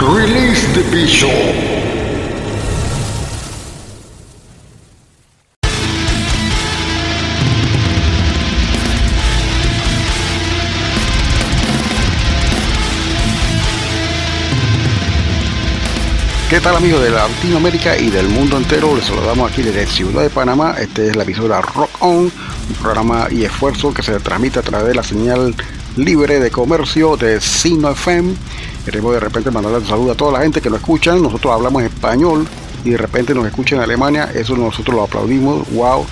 Release the Bishop. ¿Qué tal amigos de Latinoamérica y del mundo entero? Les saludamos aquí desde Ciudad de Panamá. Este es la emisora Rock On, un programa y esfuerzo que se transmite a través de la señal libre de comercio de Sino FM. Queremos de repente mandarle un saludo a toda la gente que nos escuchan. Nosotros hablamos español y de repente nos escuchan en Alemania. Eso nosotros lo aplaudimos. Wow.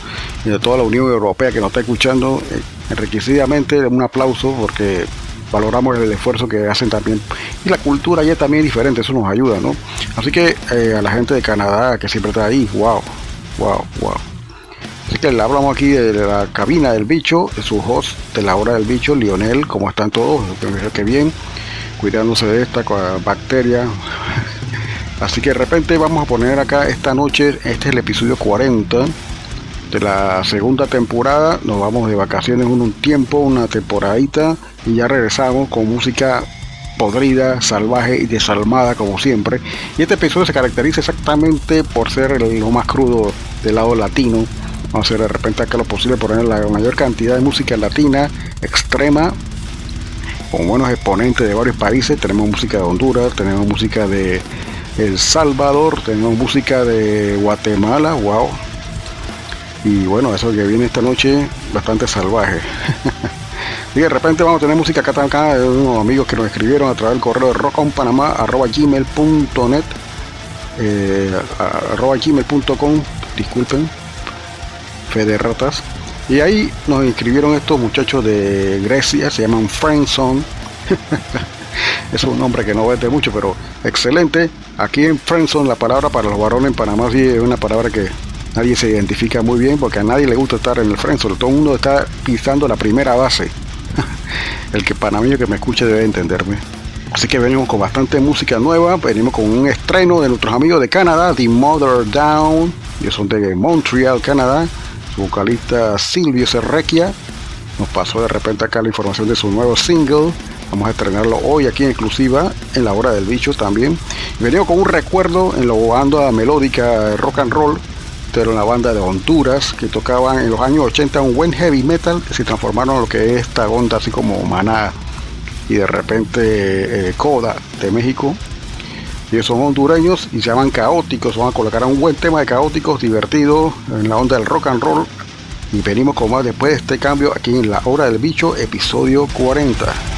Y de toda la Unión Europea que nos está escuchando, eh, enriquecidamente un aplauso porque valoramos el esfuerzo que hacen también. Y la cultura es también diferente, eso nos ayuda, ¿no? Así que eh, a la gente de Canadá que siempre está ahí, wow, wow, wow. Así que le hablamos aquí de la cabina del bicho, de su host de la hora del bicho, Lionel, ¿cómo están todos? Espero que bien, cuidándose de esta bacteria. Así que de repente vamos a poner acá esta noche, este es el episodio 40 de la segunda temporada. Nos vamos de vacaciones un, tiempo, una temporadita, y ya regresamos con música podrida, salvaje y desalmada como siempre. Y este episodio se caracteriza exactamente por ser lo más crudo del lado latino. Vamos a hacer de repente acá lo posible poner la mayor cantidad de música latina extrema con buenos exponentes de varios países. Tenemos música de Honduras, tenemos música de El Salvador, tenemos música de Guatemala, wow. Y bueno, eso que viene esta noche bastante salvaje. y de repente vamos a tener música acá, acá de unos amigos que nos escribieron a través del correo de rockonpanamá.gmail.net eh, arroba gmail.com disculpen fe de ratas y ahí nos inscribieron estos muchachos de Grecia se llaman Friendzone. Es un nombre que no vende mucho pero excelente. Aquí en Friendzone la palabra para los varones en Panamá sí es una palabra que nadie se identifica muy bien porque a nadie le gusta estar en el Friendzone. Todo el mundo está pisando la primera base. El que panameño que me escuche debe entenderme. Así que venimos con bastante música nueva, venimos con un estreno de nuestros amigos de Canadá, The Mother Down, ellos son de Montreal, Canadá, vocalista Silvio Serrequia nos pasó de repente acá la información de su nuevo single, vamos a estrenarlo hoy aquí en exclusiva, en la hora del bicho también, venimos con un recuerdo en la banda melódica rock and roll, pero en la banda de Honduras, que tocaban en los años 80 un buen heavy metal, que se transformaron en lo que es esta onda así como maná y de repente eh, Coda de México. Ellos son hondureños y se llaman Caóticos. Van a colocar un buen tema de Caóticos, divertido, en la onda del rock and roll. Y venimos con más después de este cambio aquí en La Hora del Bicho, episodio 40.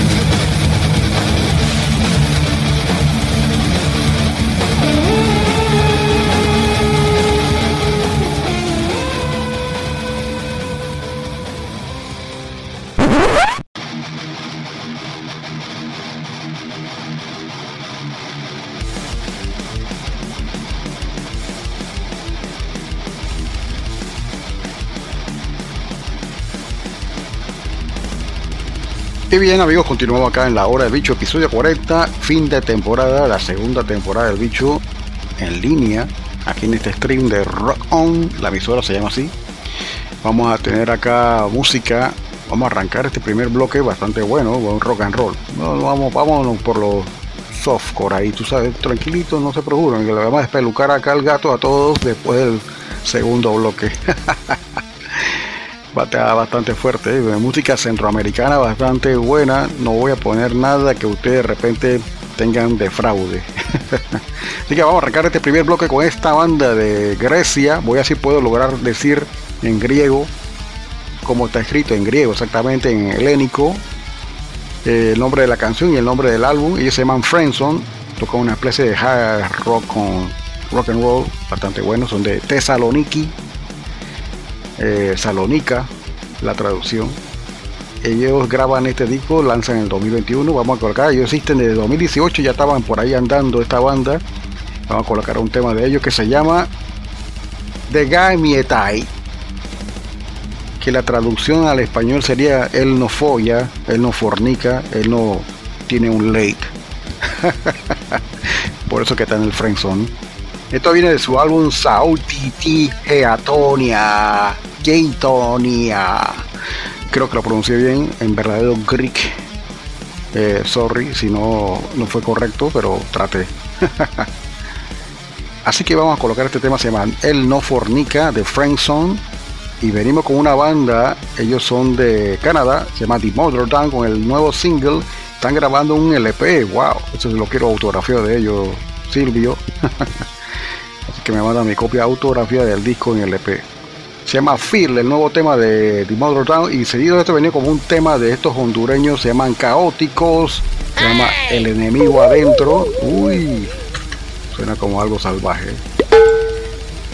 Y bien amigos, continuamos acá en la hora del bicho, episodio 40, fin de temporada, la segunda temporada del bicho en línea, aquí en este stream de Rock On, la emisora se llama así. Vamos a tener acá música, vamos a arrancar este primer bloque bastante bueno, buen rock and roll. Vamos, vámonos por los softcore ahí, tú sabes, tranquilito, no se preocupen, que le vamos a despelucar acá al gato a todos después del segundo bloque. Batea bastante fuerte, ¿eh? música centroamericana bastante buena. No voy a poner nada que ustedes de repente tengan de fraude. Así que vamos a arrancar este primer bloque con esta banda de Grecia. Voy a si puedo lograr decir en griego como está escrito en griego, exactamente en helénico, eh, el nombre de la canción y el nombre del álbum. Ellos se llaman Friendson, tocan una especie de hard rock con rock and roll bastante bueno. Son de Thessaloniki, eh, Salónica, la traducción. Ellos graban este disco, lanzan en el 2021. Vamos a colocar, ellos existen desde 2018, ya estaban por ahí andando esta banda. Vamos a colocar un tema de ellos que se llama The Guy Mietai. Que la traducción al español sería Él no folla, Él no fornica, Él no tiene un late. por eso que está en el friendzone. Esto viene de su álbum Sautiti Geatonia. Gaitonia. Creo que lo pronuncié bien en verdadero Greek. Eh, sorry si no, no fue correcto, pero traté. Así que vamos a colocar este tema, se llama El No Fornica de Frankson. Y venimos con una banda, ellos son de Canadá, se llama The Mother Down con el nuevo single. Están grabando un LP, wow, eso lo quiero autografía de ellos, Silvio. Así que me manda mi copia autografía del disco en LP. Se llama Feel, el nuevo tema de The Mother Town. Y seguido de esto venía como un tema de estos hondureños, se llaman Caóticos. Se llama El enemigo adentro. Uy, suena como algo salvaje.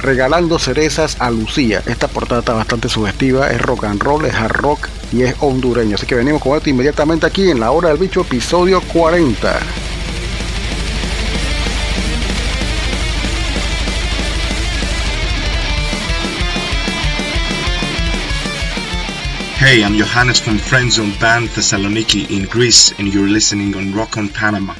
Regalando cerezas a Lucía. Esta portada está bastante sugestiva. Es rock and roll, es hard rock y es hondureño. Así que venimos con esto inmediatamente aquí en La Hora del Bicho, episodio 40. Hey, I'm Johannes from Friendzone Band Thessaloniki in Greece, and you're listening on Rock on Panama.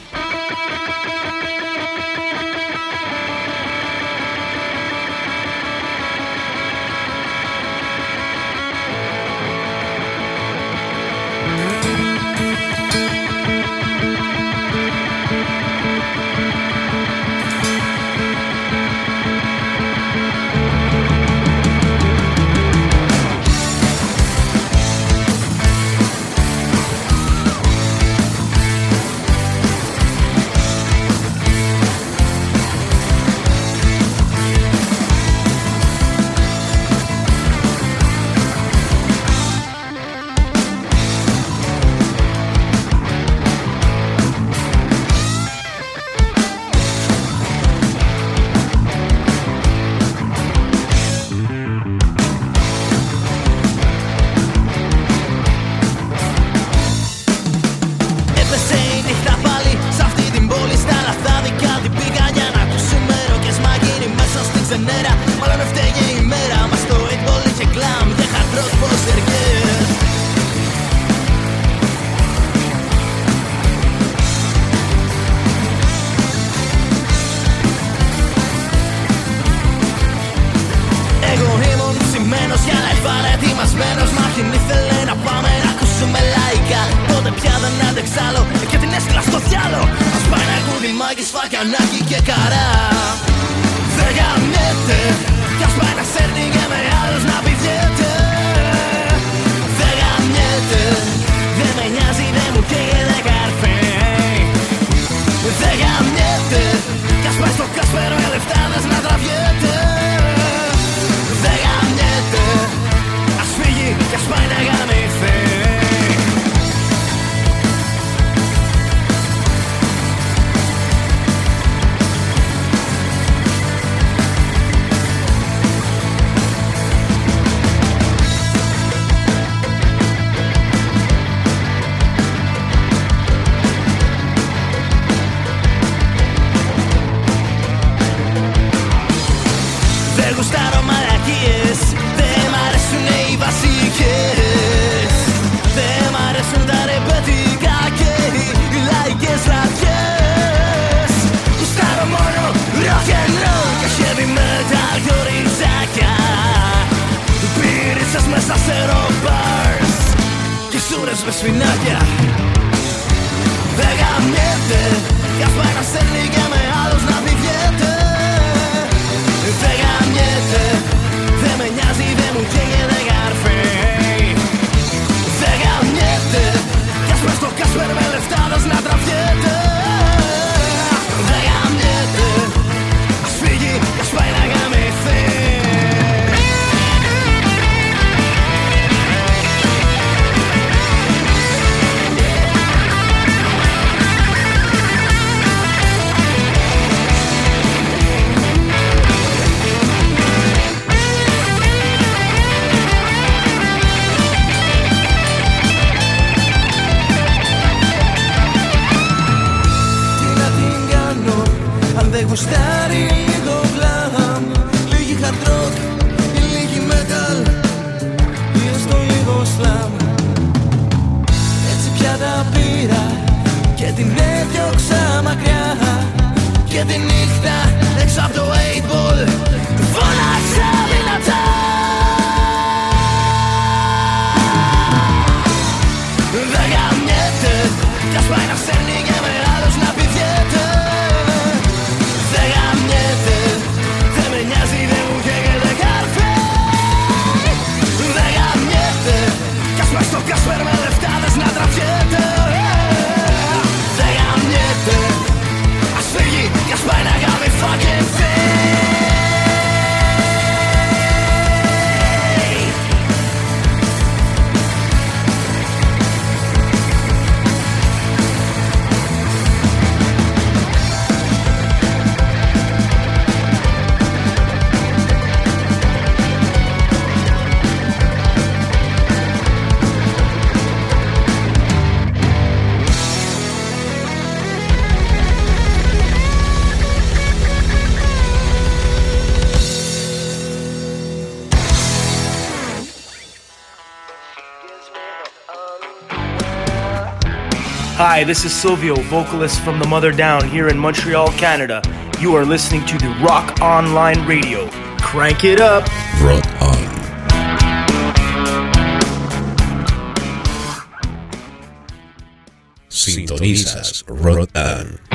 με σφινάκια. Δεν Hi, this is Silvio, vocalist from The Mother Down here in Montreal, Canada. You are listening to the Rock Online Radio. Crank it up. Rock on. Sintonizas Rock On.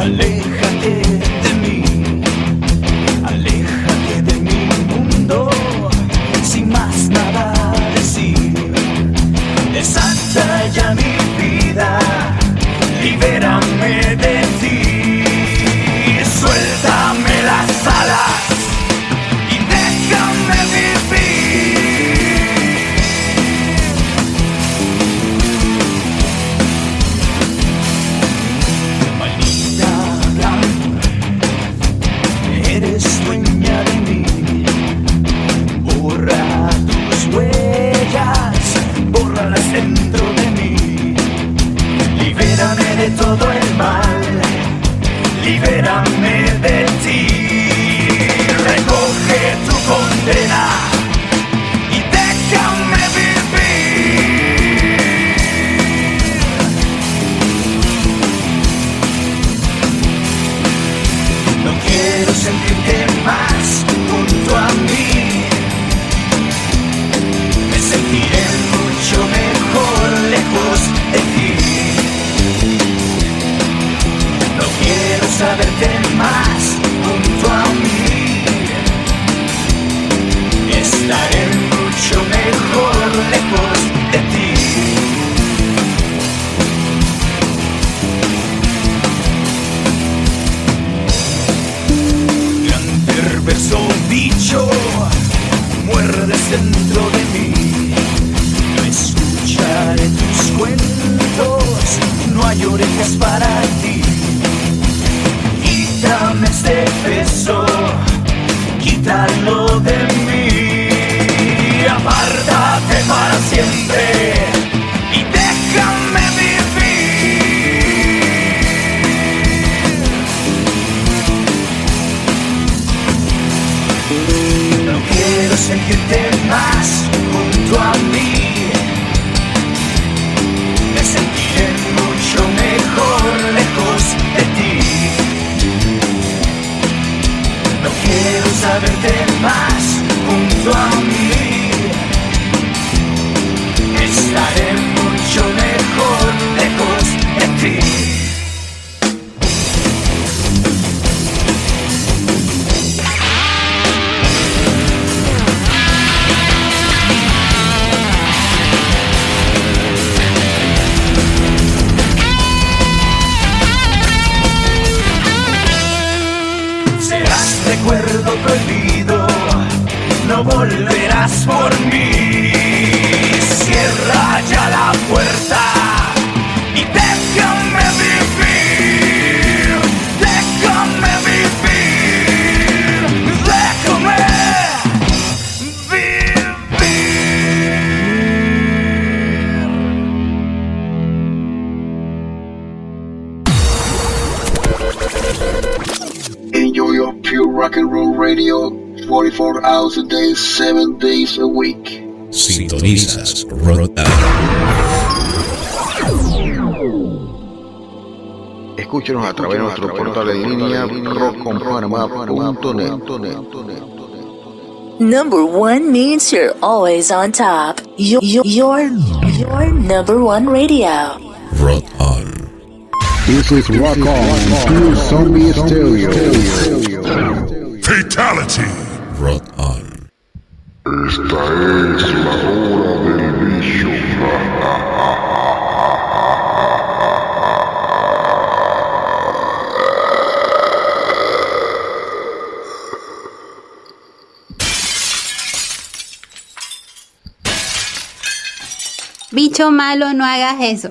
Aléjate de mí, aléjate de mi mundo, sin más nada decir. Desata ya mi vida, libérame de ti, suéltame rockconpanamá.net. Number one means you're always on top. Your, your, your number one radio. Rock On. This is Rock On, Pure Zombie Stereo. Fatality. Rock On. Esta es la hora Malo, no hagas eso.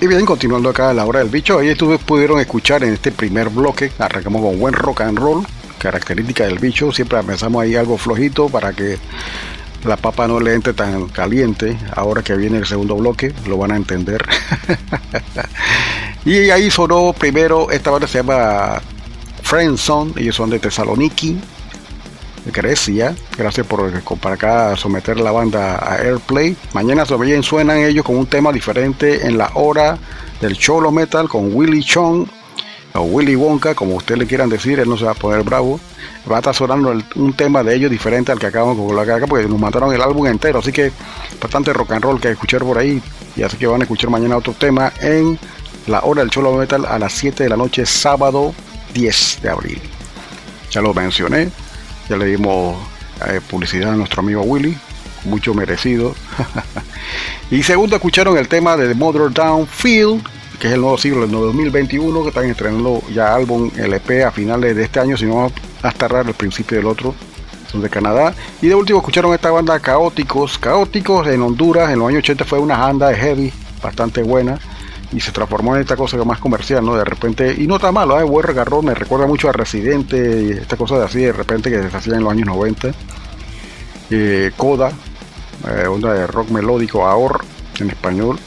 Y bien, continuando acá a la hora del bicho, ahí ustedes pudieron escuchar en este primer bloque, arrancamos con buen rock and roll, característica del bicho. Siempre pensamos ahí algo flojito para que la papa no le entre tan caliente. Ahora que viene el segundo bloque, lo van a entender. y ahí sonó primero, esta banda se llama Ellos son de Tesaloniki, Grecia. Gracias por, para acá someter la banda a Airplay. Mañana también suenan ellos con un tema diferente en la hora del Cholo Metal con Willy Chong o Willy Wonka, como ustedes le quieran decir, él no se va a poner bravo. Va a estar sonando un tema de ellos diferente al que acabamos con la acá, porque nos mataron el álbum entero. Así que bastante rock and roll que escuchar por ahí. Y así que van a escuchar mañana otro tema en la hora del Cholo Metal a las 7 de la noche, sábado 10 de abril. Ya lo mencioné, ya le dimos eh, publicidad a nuestro amigo Willy, mucho merecido. y segundo, escucharon el tema de The Mother Down Field, que es el nuevo siglo, el 2021, que están estrenando ya álbum LP a finales de este año, si no hasta raro el principio del otro. Son de Canadá. Y de último escucharon esta banda Caóticos. Caóticos en Honduras en los años 80 fue una banda de heavy bastante buena y se transformó en esta cosa más comercial, ¿no? De repente, y no está malo, ¿eh? Buen regarrón, me recuerda mucho a Residente y esta cosa de así, de repente que se hacía en los años 90. Eh, Coda, eh, onda de rock melódico, AOR en español.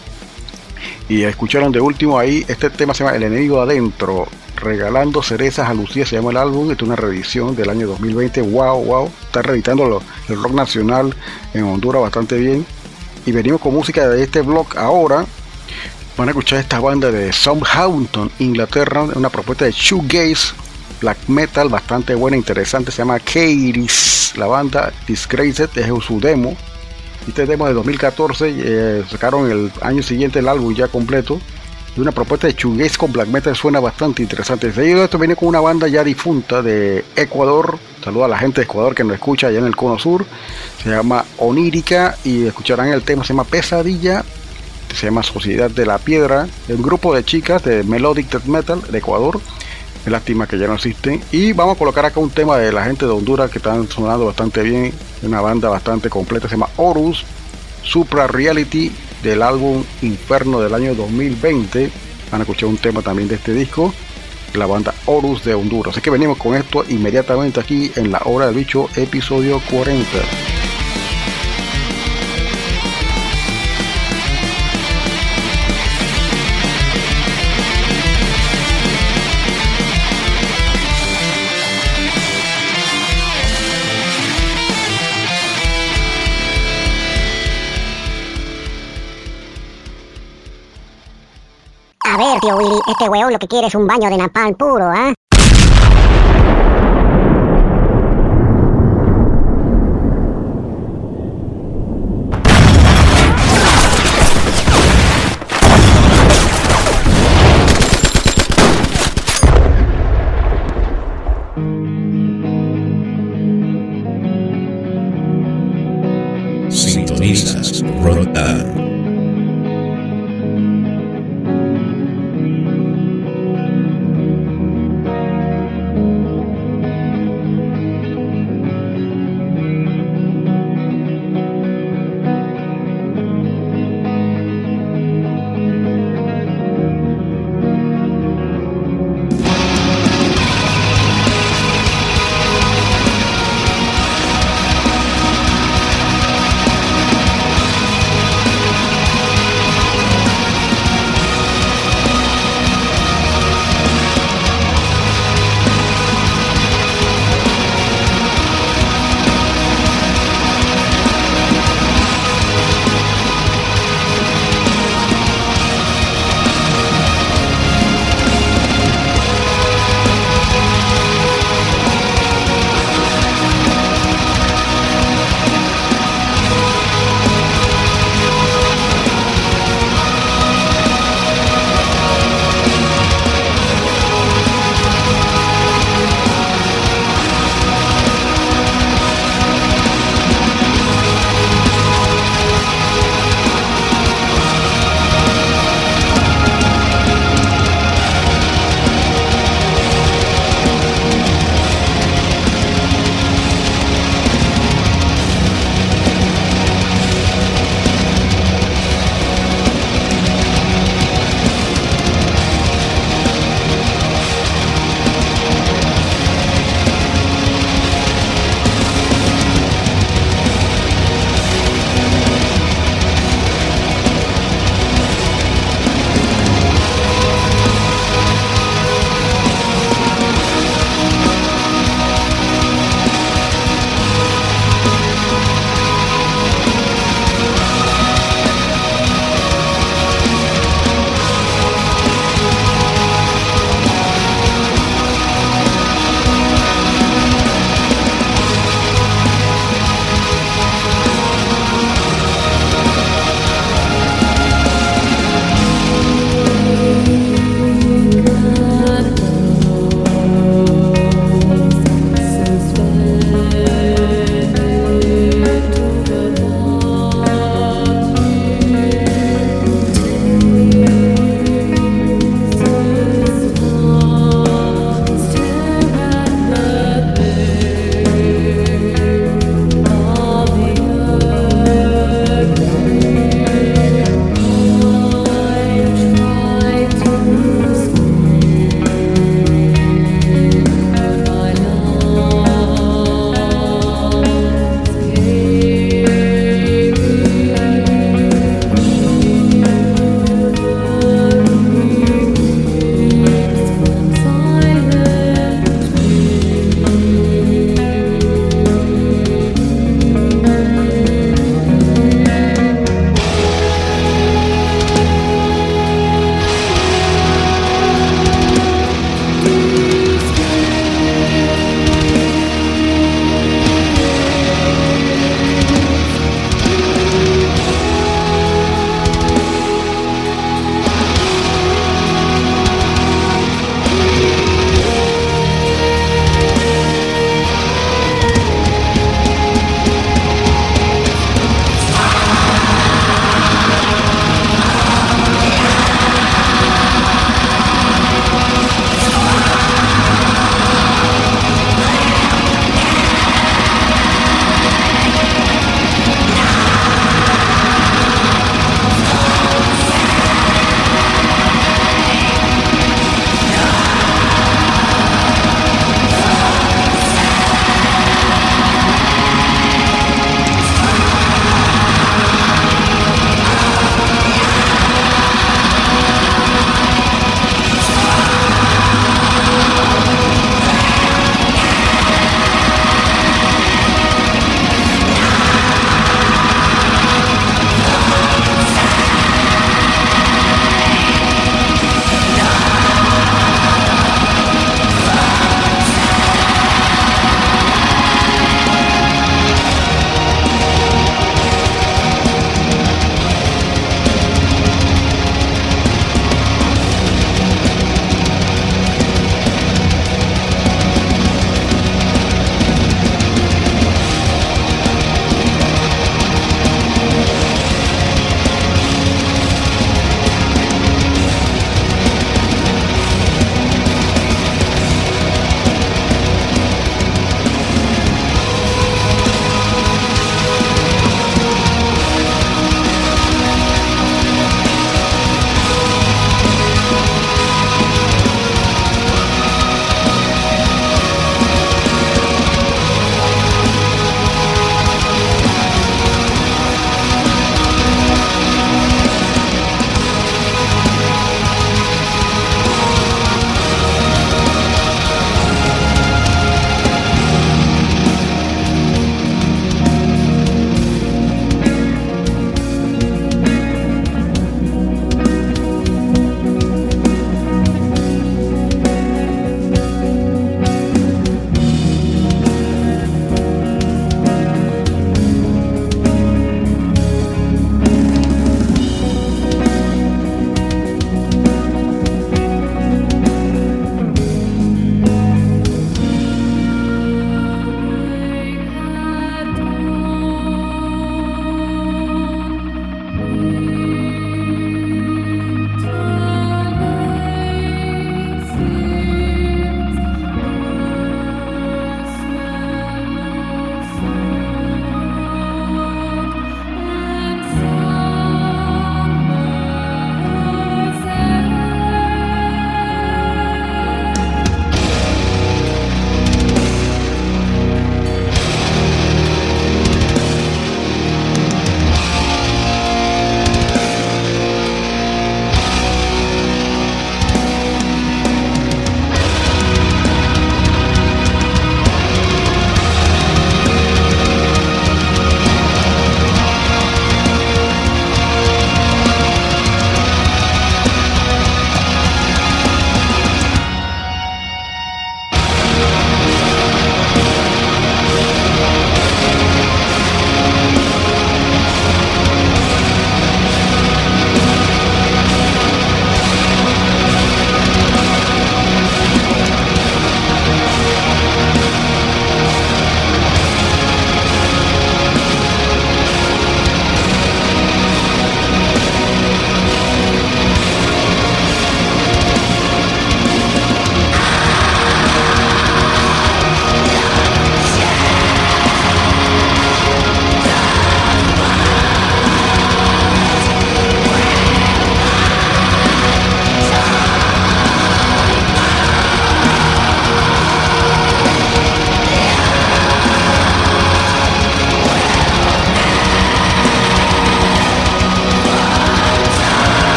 Y escucharon de último ahí, este tema se llama El enemigo adentro, regalando cerezas a Lucía, se llama el álbum, es una reedición del año 2020, wow, wow, está reeditando el rock nacional en Honduras bastante bien. Y venimos con música de este blog ahora, Van a escuchar esta banda de Southampton, Inglaterra, una propuesta de shoegaze, black metal bastante buena, interesante, se llama Kairis, la banda Disgraced, es su demo. Este demo de 2014, eh, sacaron el año siguiente el álbum ya completo. Y una propuesta de shoegaze con black metal suena bastante interesante. Seguido esto viene con una banda ya difunta de Ecuador. Saludo a la gente de Ecuador que nos escucha allá en el cono sur. Se llama Onírica y escucharán el tema, se llama Pesadilla se llama Sociedad de la Piedra, un grupo de chicas de Melodic Death Metal de Ecuador. Lástima que ya no existen. Y vamos a colocar acá un tema de la gente de Honduras que están sonando bastante bien. Una banda bastante completa, se llama Horus Supra Reality del álbum Inferno del año 2020. Van a escuchar un tema también de este disco. La banda Horus de Honduras. Así que venimos con esto inmediatamente aquí en la hora del bicho, episodio 40. Willy, este weón lo que quiere es un baño de napalm puro, ¿ah? Sintonizas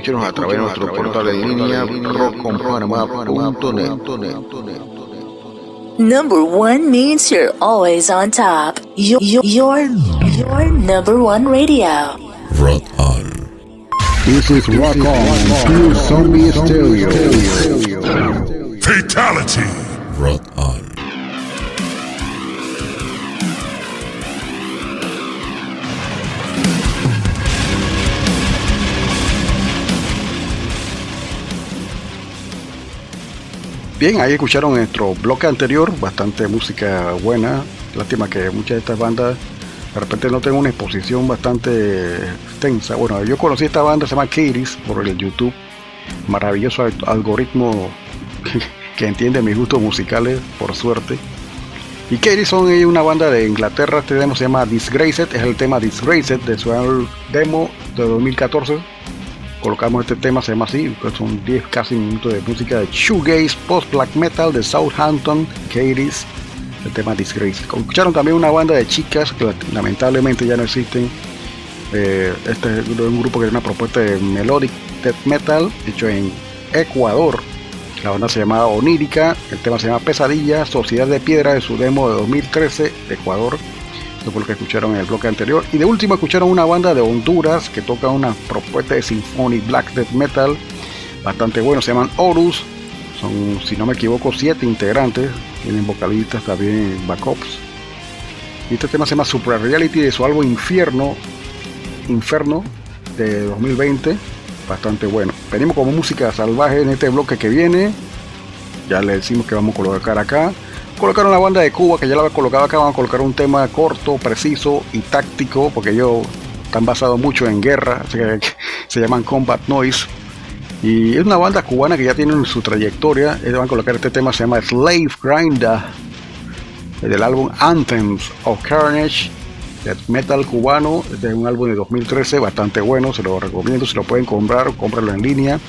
Escúchenos a través de nuestro portal en línea rockconpanamá.net. Number one means you're always on top. Your, your, your number one radio. Rock on. This is Rock On, Pure Zombie Stereo. Bien, ahí escucharon nuestro bloque anterior, bastante música buena. Lástima que muchas de estas bandas de repente no tengan una exposición bastante extensa. Bueno, yo conocí esta banda, se llama Kiris, por el YouTube. Maravilloso al- algoritmo que, entiende mis gustos musicales, por suerte. Y Kiris son una banda de Inglaterra, este demo se llama Disgraced, es el tema Disgraced de su demo de 2014 colocamos este tema, se llama así, pues son 10 casi minutos de música de shoegaze, post-black metal de Southampton, Katie's, el tema Disgrace. Escucharon también una banda de chicas que lamentablemente ya no existen. Eh, este es un grupo que tiene una propuesta de melodic death metal hecho en Ecuador. La banda se llamaba Onírica, el tema se llama Pesadilla, Sociedad de Piedra de su demo de 2013 de Ecuador. Eso fue lo que escucharon en el bloque anterior. Y de último escucharon una banda de Honduras que toca una propuesta de Symphony Black Death Metal bastante bueno, se llaman Horus. Son, si no me equivoco, siete integrantes. Tienen vocalistas también backups. Y este tema se llama Super Reality de su álbum Infierno, Inferno de 2020. Bastante bueno. Venimos como música salvaje en este bloque que viene. Ya le decimos que vamos a colocar acá. Colocaron la banda de Cuba que ya la había colocado acá. Vamos a colocar un tema corto, preciso y táctico. Porque ellos están basados mucho en guerra. Así que se llaman Combat Noise. Y es una banda cubana que ya tiene su trayectoria. Ellos van a colocar este tema, se llama Slave Grinder, del álbum Anthems of Carnage, metal cubano, de un álbum de 2013, bastante bueno, se lo recomiendo, si lo pueden comprar, cómpralo en línea,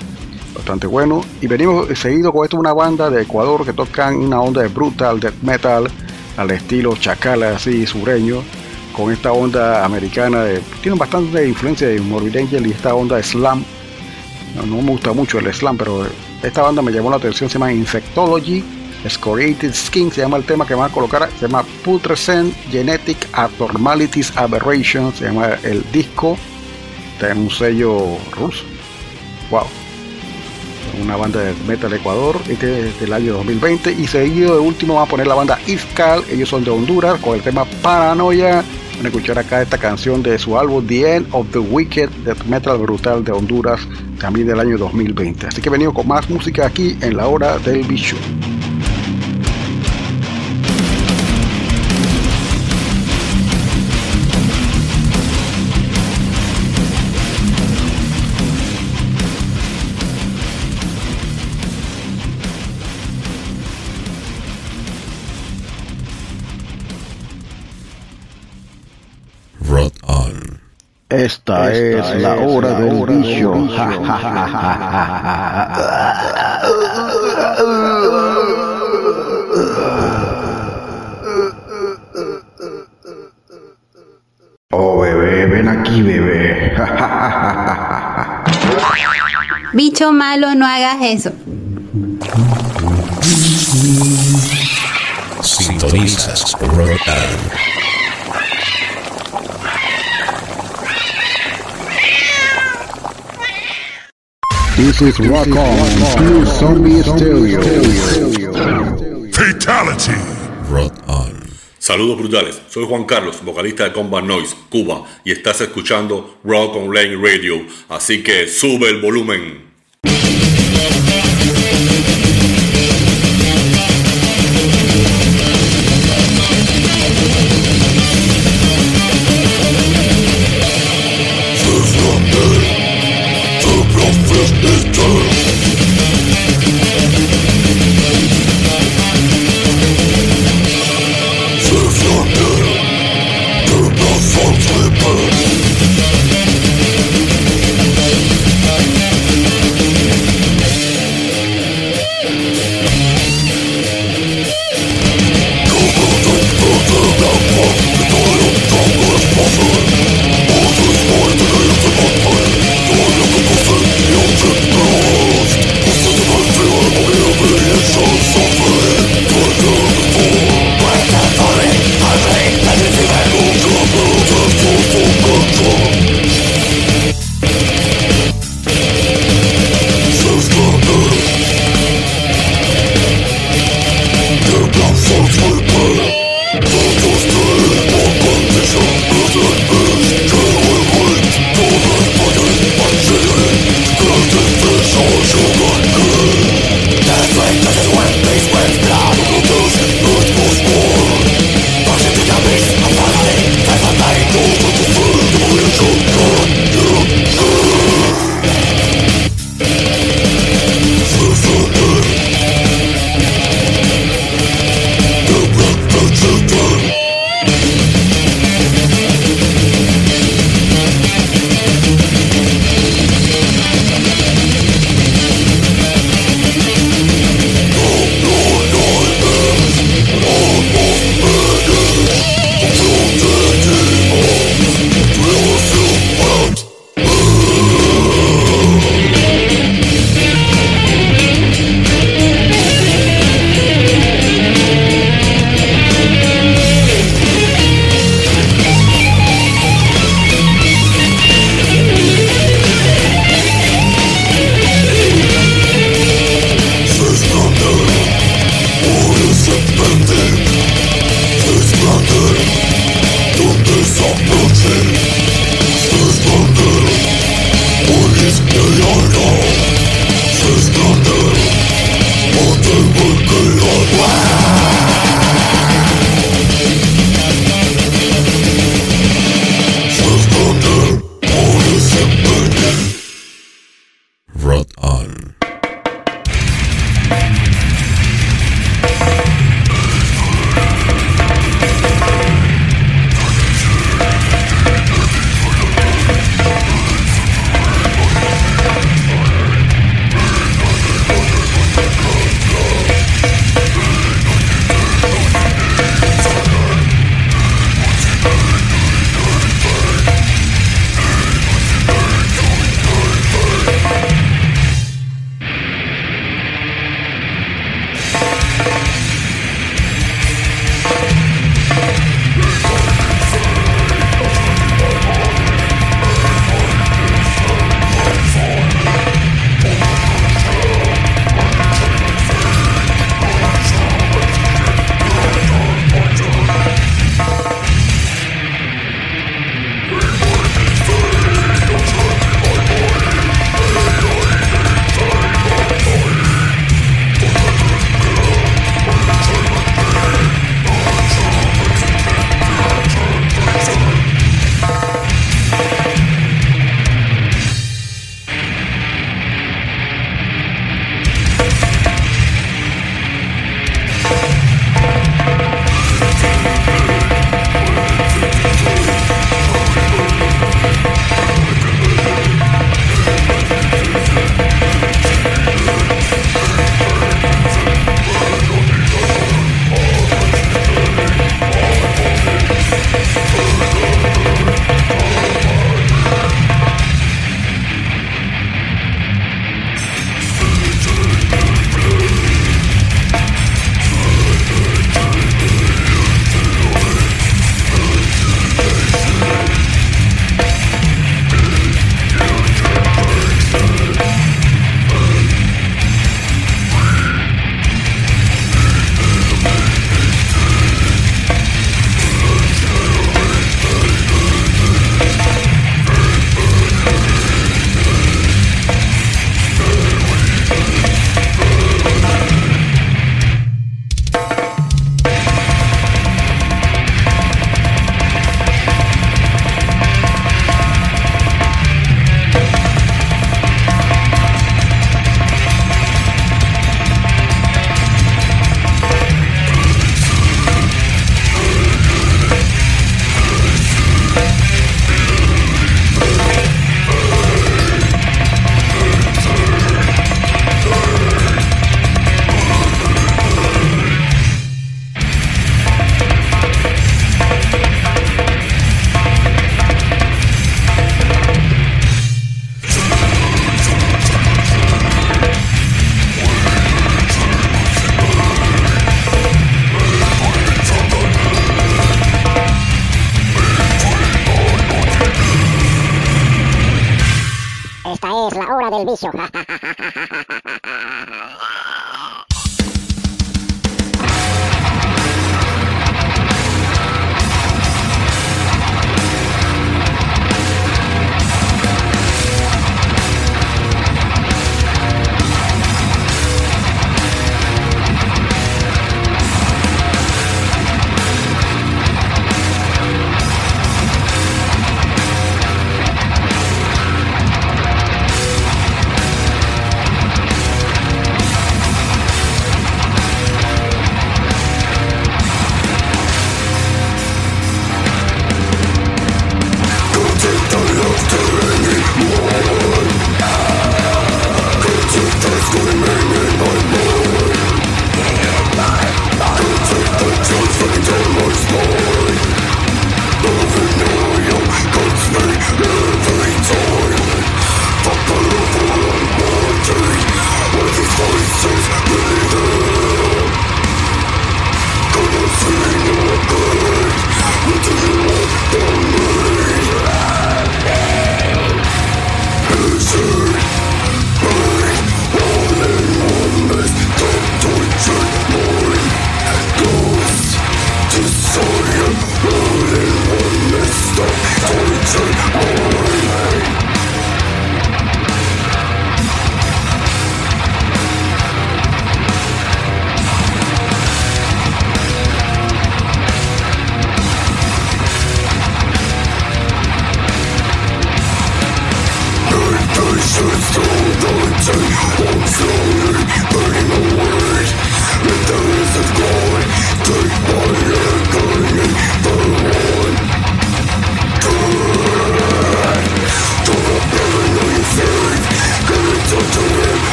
bastante bueno. Y venimos seguido con esto, una banda de Ecuador que tocan una onda de brutal death metal, al estilo chacala, así sureño, con esta onda americana, de, tienen bastante influencia de Morbid Angel y esta onda slam no, me gusta mucho el slam, pero esta banda me llamó la atención, se llama Infectology, Scoriated Skin, se llama el tema que van a colocar, se llama Putrescent Genetic Abnormalities Aberration, se llama el disco, está en un sello ruso. Wow. Una banda de metal Ecuador, este es del año 2020. Y seguido de último vamos a poner la banda Iskal, ellos son de Honduras, con el tema Paranoia. Van a escuchar acá esta canción de su álbum The End of the Wicked, Death Metal Brutal de Honduras, también del año 2020. Así que he venido con más música aquí en la hora del bicho. Esta, es, la hora del bicho. Oh, bebé, ven aquí, bebé. Bicho malo, no hagas eso. Sintonizas Rock This is Rock On, Blue Zombie Stereo. Fatality. Rock on. Saludos brutales, soy Juan Carlos, vocalista de Combat Noise, Cuba, y estás escuchando Rock Online Radio, así que sube el volumen.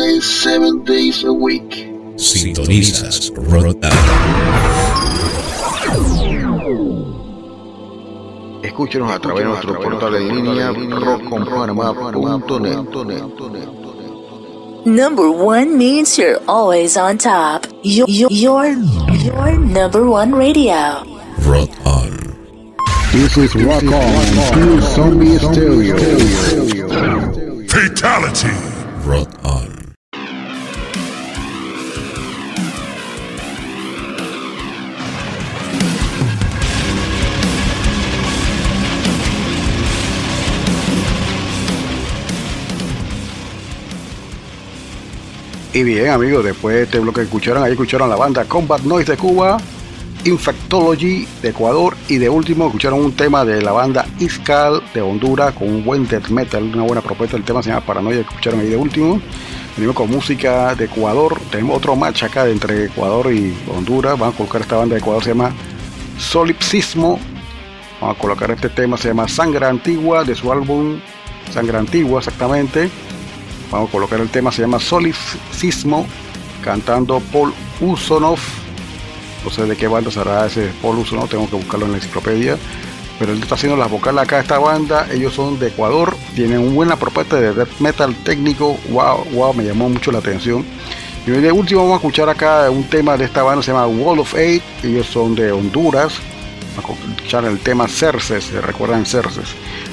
44 hours a day, 7 days a week. Sintonizas Rock Escúchenos a través de nuestro portal en línea rockconpanamá.net. Number one means you're always on top. Your, your, your, your number one radio. Rock on. This is Rock On, Pure Zombie Stereo. Fatality. Rock on. Y bien, amigos, después de este bloque que escucharon, ahí escucharon la banda Combat Noise de Cuba, Infectology de Ecuador y de último escucharon un tema de la banda Iscal de Honduras con un buen death metal, una buena propuesta. El tema se llama Paranoia, escucharon ahí de último. Venimos con música de Ecuador. Tenemos otro match acá entre Ecuador y Honduras. Vamos a colocar esta banda de Ecuador, se llama Solipsismo. Vamos a colocar este tema, se llama Sangre Antigua, de su álbum Sangre Antigua, exactamente. Vamos a colocar el tema, se llama Solipsismo, cantando Paul Usonov. No sé de qué banda será ese Paul Usonov, tengo que buscarlo en la enciclopedia. Pero él está haciendo las vocales acá, esta banda. Ellos son de Ecuador, tienen una buena propuesta de death metal técnico. Wow, wow, me llamó mucho la atención. Y de último vamos a escuchar acá un tema de esta banda, se llama Wall of Eight. Ellos son de Honduras. A escuchar el tema Cerces, se recuerdan Cerces.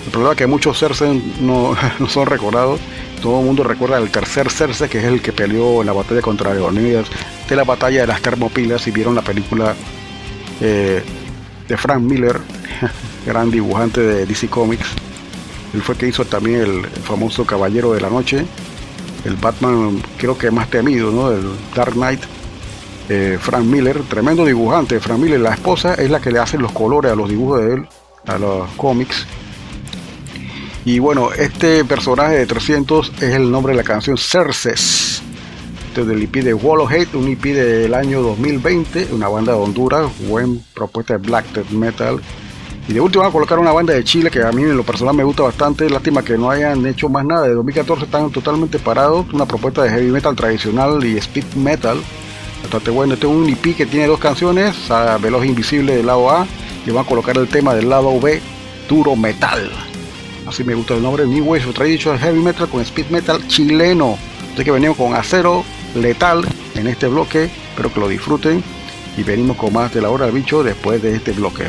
El problema es que muchos Cerces no, son recordados. Todo el mundo recuerda el tercer Cerce, que es el que peleó en la batalla contra Leonidas, de la batalla de las Termopilas. Y vieron la película eh, de Frank Miller, gran dibujante de DC Comics. Él fue el que hizo también el famoso Caballero de la Noche, el Batman, creo que más temido, ¿no? El Dark Knight. Eh, Frank Miller, tremendo dibujante. Frank Miller, la esposa es la que le hace los colores a los dibujos de él, a los cómics. Y bueno, este personaje de 300 es el nombre de la canción Cerces. Es del EP de Wall of Hate, un EP del año 2020, una banda de Honduras, buen propuesta de black death metal. Y de último van a colocar una banda de Chile que a mí en lo personal me gusta bastante. Lástima que no hayan hecho más nada. De 2014 están totalmente parados. Una propuesta de heavy metal tradicional y speed metal. Bastante bueno. Este es un EP que tiene dos canciones. a Veloz Invisible del lado A. Y van a colocar el tema del lado B, Duro Metal. Así me gusta el nombre. New Wave Traditional Heavy Metal con speed metal chileno. Así que venimos con acero letal en este bloque. Espero que lo disfruten. Y venimos con más de la hora del bicho después de este bloque.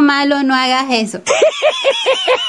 Malo, no hagas eso.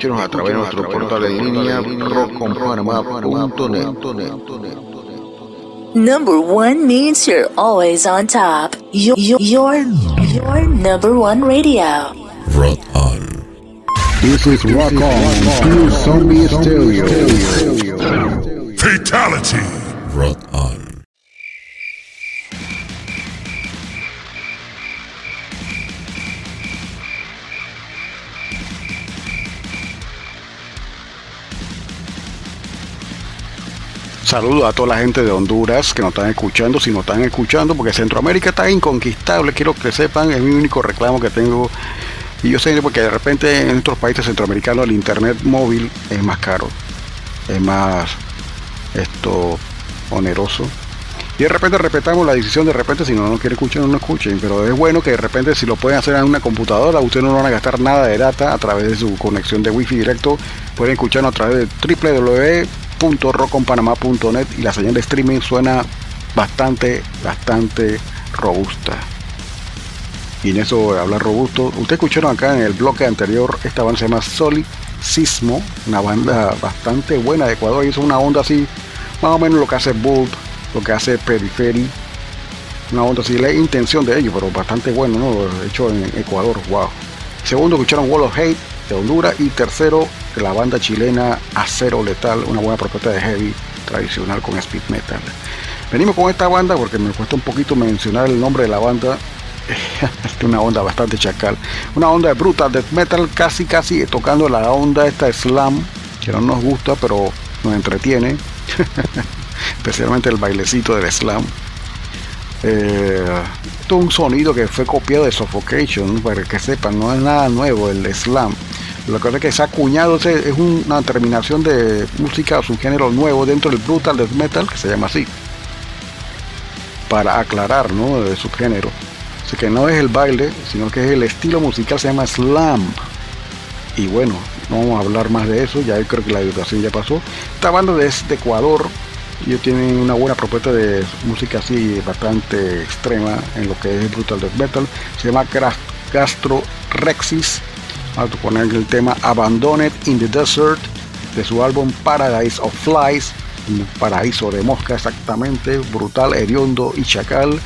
Escúchenos a través de nuestro portal en línea rockconpanamá.net. Number one means you're always on top. Your, your, your, your number one radio. Rot on. This is Rock On, True Zombie Stereo. Saludos a toda la gente de Honduras que nos están escuchando, si nos están escuchando, porque Centroamérica está inconquistable, quiero que sepan, es mi único reclamo que tengo. Y yo sé porque de repente en otros países centroamericanos el internet móvil es más caro, es más esto oneroso. Y de repente respetamos la decisión, de repente si no no quieren escuchar, no lo escuchen. Pero es bueno que de repente si lo pueden hacer en una computadora, ustedes no van a gastar nada de data a través de su conexión de wifi directo. Pueden escucharnos a través de www.rockonpanamá.net y la señal de streaming suena bastante, bastante robusta. Y en eso hablar robusto, ustedes escucharon acá en el bloque anterior, esta banda se llama Solid Sismo, una banda bastante buena de Ecuador, hizo una onda así, más o menos lo que hace Bulb, lo que hace Periphery, una onda así, la intención de ellos, pero bastante bueno, ¿no? Hecho en Ecuador, wow. Segundo, escucharon Wall of Hate de Honduras y tercero, de la banda chilena Acero Letal, una buena propuesta de heavy tradicional con speed metal. Venimos con esta banda porque me cuesta un poquito mencionar el nombre de la banda. es una onda bastante chacal. Una onda de brutal death metal, casi casi tocando la onda esta slam, que no nos gusta, pero nos entretiene. Especialmente el bailecito del slam. Eh, un sonido que fue copiado de Suffocation, para que sepan, no es nada nuevo el slam. Lo que es que se ha acuñado es una terminación de música o género nuevo dentro del brutal death metal, que se llama así. Para aclarar, ¿no? De subgénero. Así que no es el baile, sino que es el estilo musical, se llama slam. Y bueno, no vamos a hablar más de eso, ya creo que la educación ya pasó. Esta banda es de Ecuador, ellos tienen una buena propuesta de música así bastante extrema en lo que es brutal death metal. Se llama Gastro Rexis. Vamos a poner el tema Abandoned in the Desert de su álbum Paradise of Flies. Un paraíso de mosca exactamente, brutal, hediondo y chacal.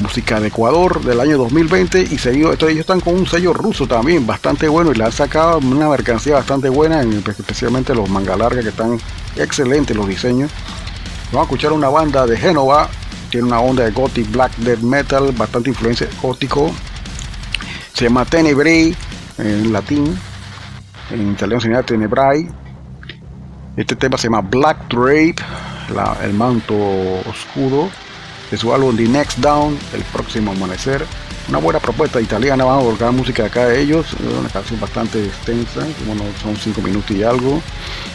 Música de Ecuador del año 2020 y seguido, esto, ellos están con un sello ruso también bastante bueno y le han sacado una mercancía bastante buena, especialmente los manga larga que están excelentes los diseños. Vamos a escuchar una banda de Génova, tiene una onda de gothic black death metal, bastante influencia gótico. Se llama Tenebrae en latín, en italiano se llama Tenebrae. Este tema se llama Black Drape, la, el manto oscuro, de su álbum The Next Down, El próximo amanecer. Una buena propuesta italiana, vamos a volcar música de acá de ellos, una canción bastante extensa, bueno, son 5 minutos y algo.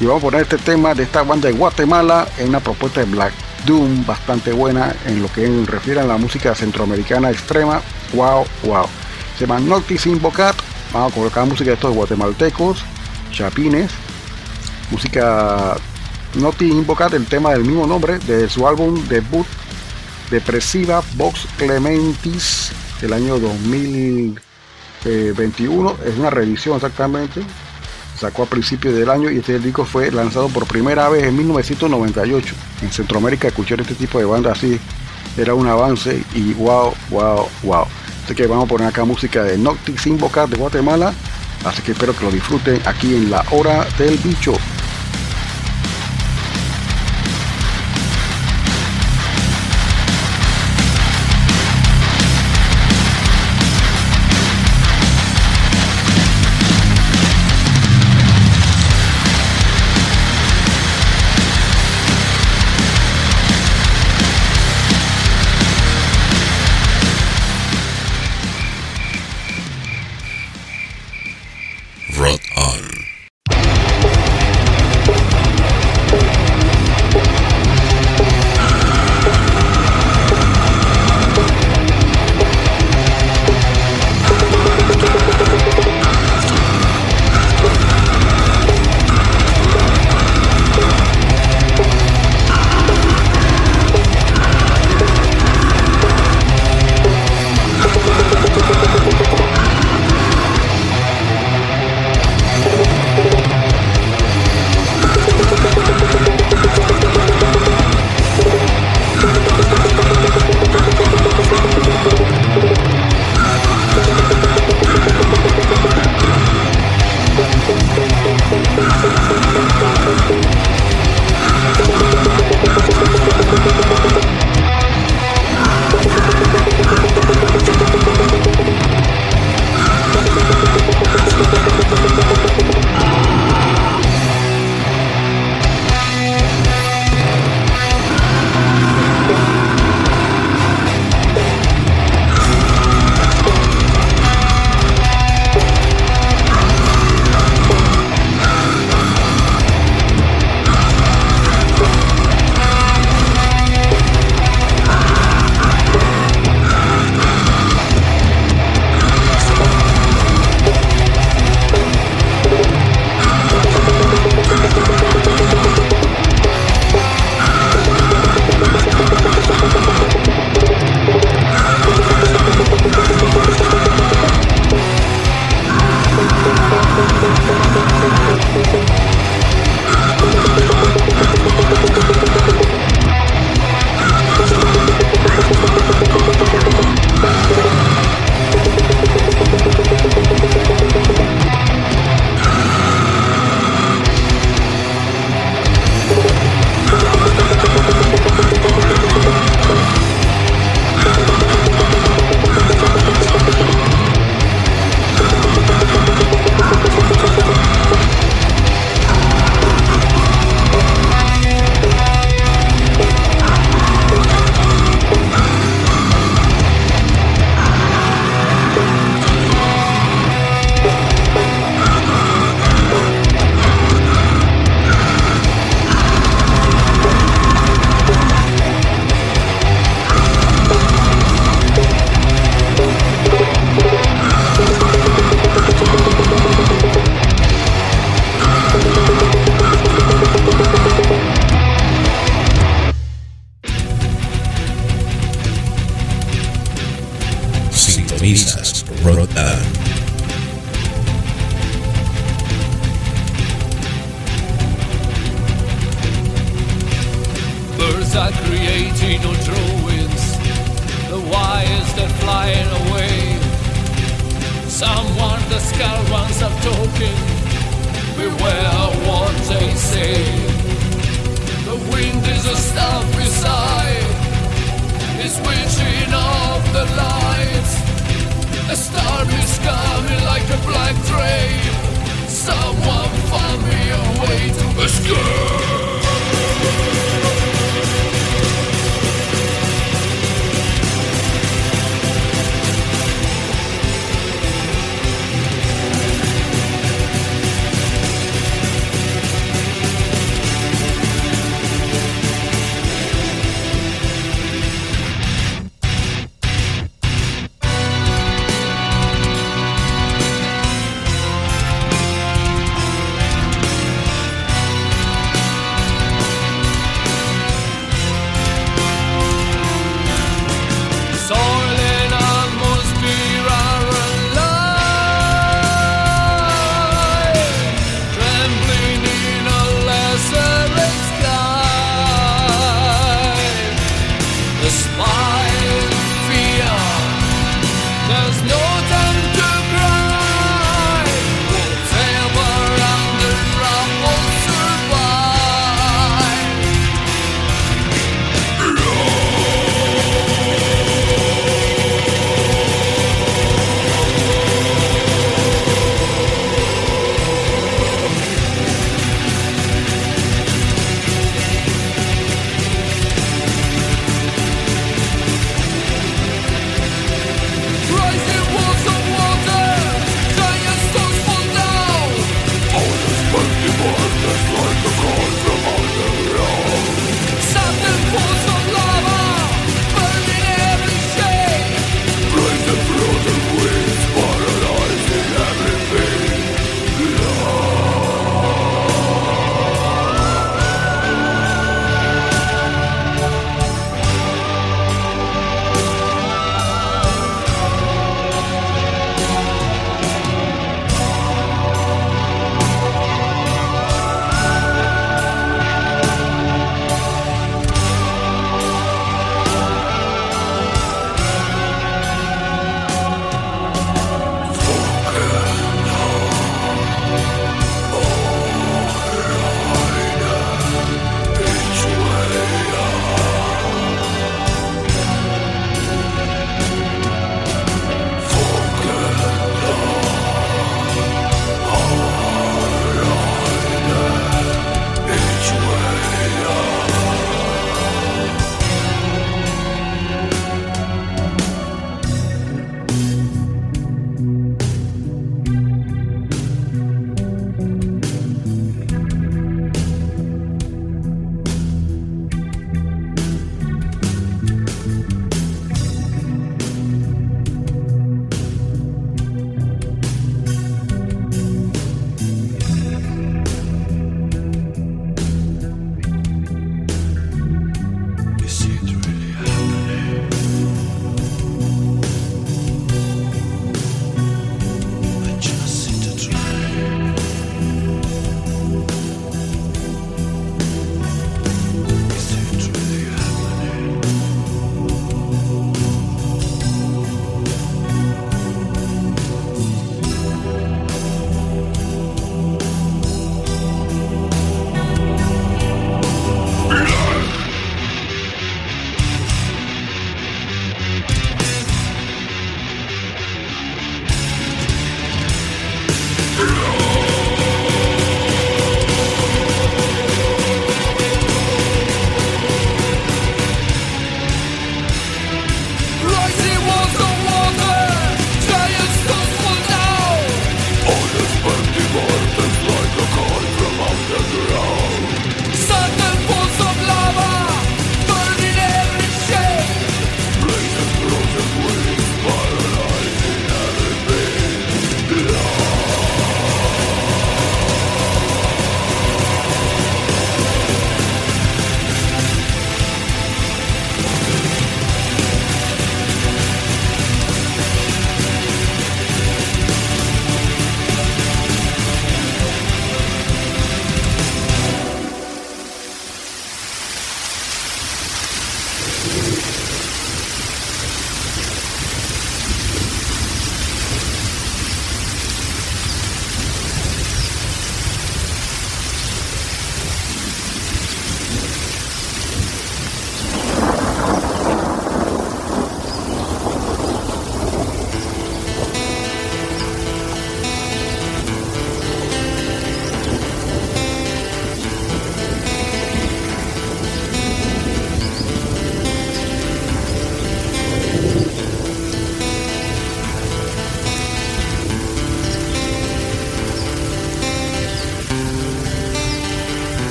Y vamos a poner este tema de esta banda de Guatemala en una propuesta de Black Doom bastante buena en lo que refiere a la música centroamericana extrema. Wow, wow. Se llama Noctis Invocat. Vamos a colocar música de estos guatemaltecos, chapines. Música Noctis Invocat, el tema del mismo nombre, de su álbum debut Depresiva Vox Clementis del año 2021. Es una reedición exactamente sacó a principios del año y este disco fue lanzado por primera vez en 1998. En Centroamérica escuchar este tipo de banda así era un avance y wow, wow, wow. Así que vamos a poner acá música de Noctis Invocar de Guatemala. Así que espero que lo disfruten aquí en la hora del bicho.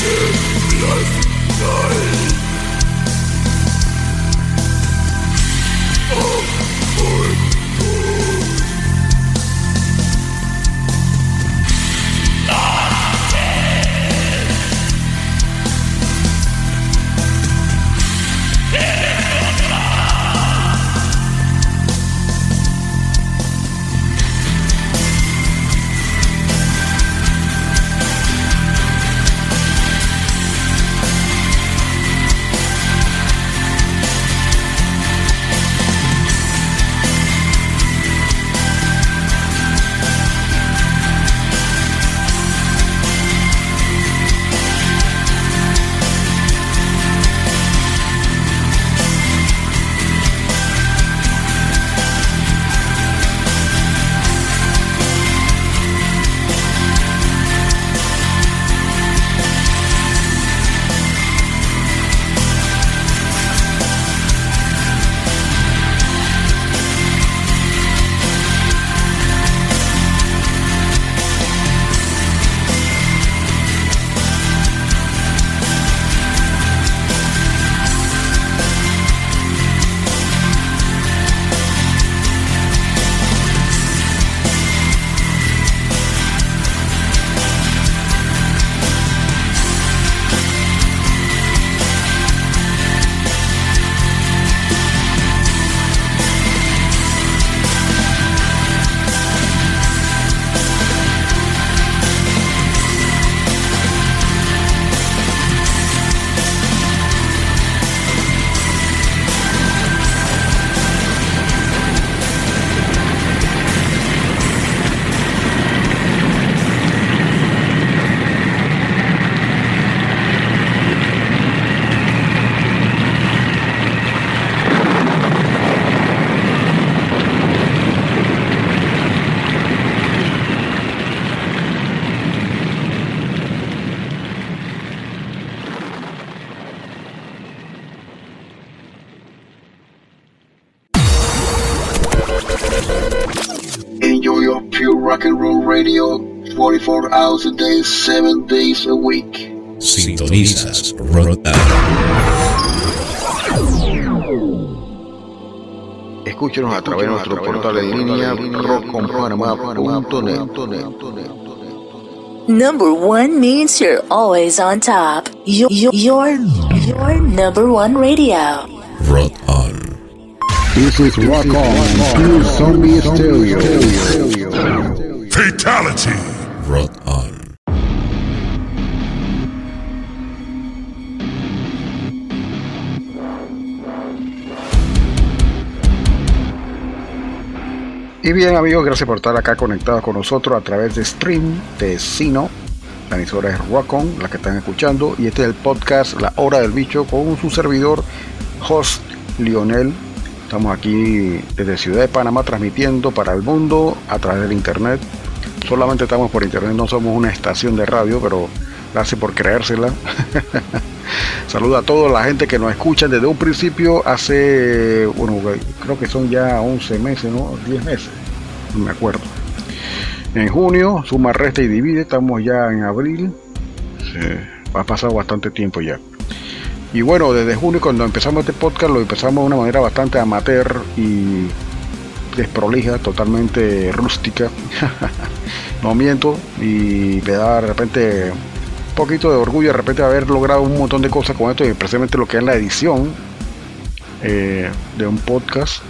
Life, life. Days a week. Sintonizas Rotan. Escúchenos a través de nuestro portal en línea rockconpanamá.net. Number one means you're always on top. You're your, your number one radio. Rock on. This is Rock On, Pure Zombie Stereo. Fatality. Y bien amigos, gracias por estar acá conectados con nosotros a través de stream de Sino. La emisora es Rock On, la que están escuchando. Y este es el podcast La Hora del Bicho con su servidor, host Lionel. Estamos aquí desde Ciudad de Panamá transmitiendo para el mundo a través del internet. Solamente estamos por internet, no somos una estación de radio, pero gracias por creérsela. Saluda a toda la gente que nos escucha desde un principio hace, bueno, creo que son ya 11 meses, ¿no? 10 meses, no me acuerdo. En junio, suma, resta y divide, estamos ya en abril. Ha pasado bastante tiempo ya. Y bueno, desde junio cuando empezamos este podcast lo empezamos de una manera bastante amateur y desprolija, totalmente rústica. no miento y me da de repente poquito de orgullo de repente haber logrado un montón de cosas con esto y precisamente lo que es la edición eh, de un podcast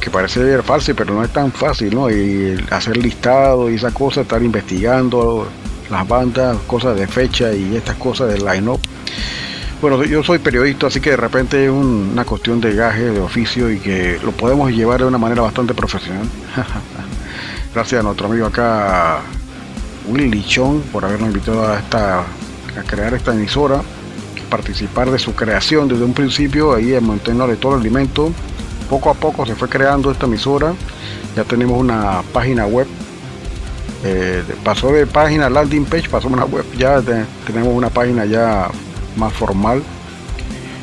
que parece fácil pero no es tan fácil ¿no? y hacer listado y esas cosas estar investigando las bandas cosas de fecha y estas cosas del line-up bueno, yo soy periodista, así que de repente es un- una cuestión de gaje, de oficio y que lo podemos llevar de una manera bastante profesional. Gracias a nuestro amigo acá, Willy Chon, por habernos invitado a, esta, a crear esta emisora, participar de su creación desde un principio, ahí en Montenegro de todo el alimento. Poco a poco se fue creando esta emisora, ya tenemos una página web eh, pasó de página landing page, pasó a una web, ya tenemos una página ya más formal.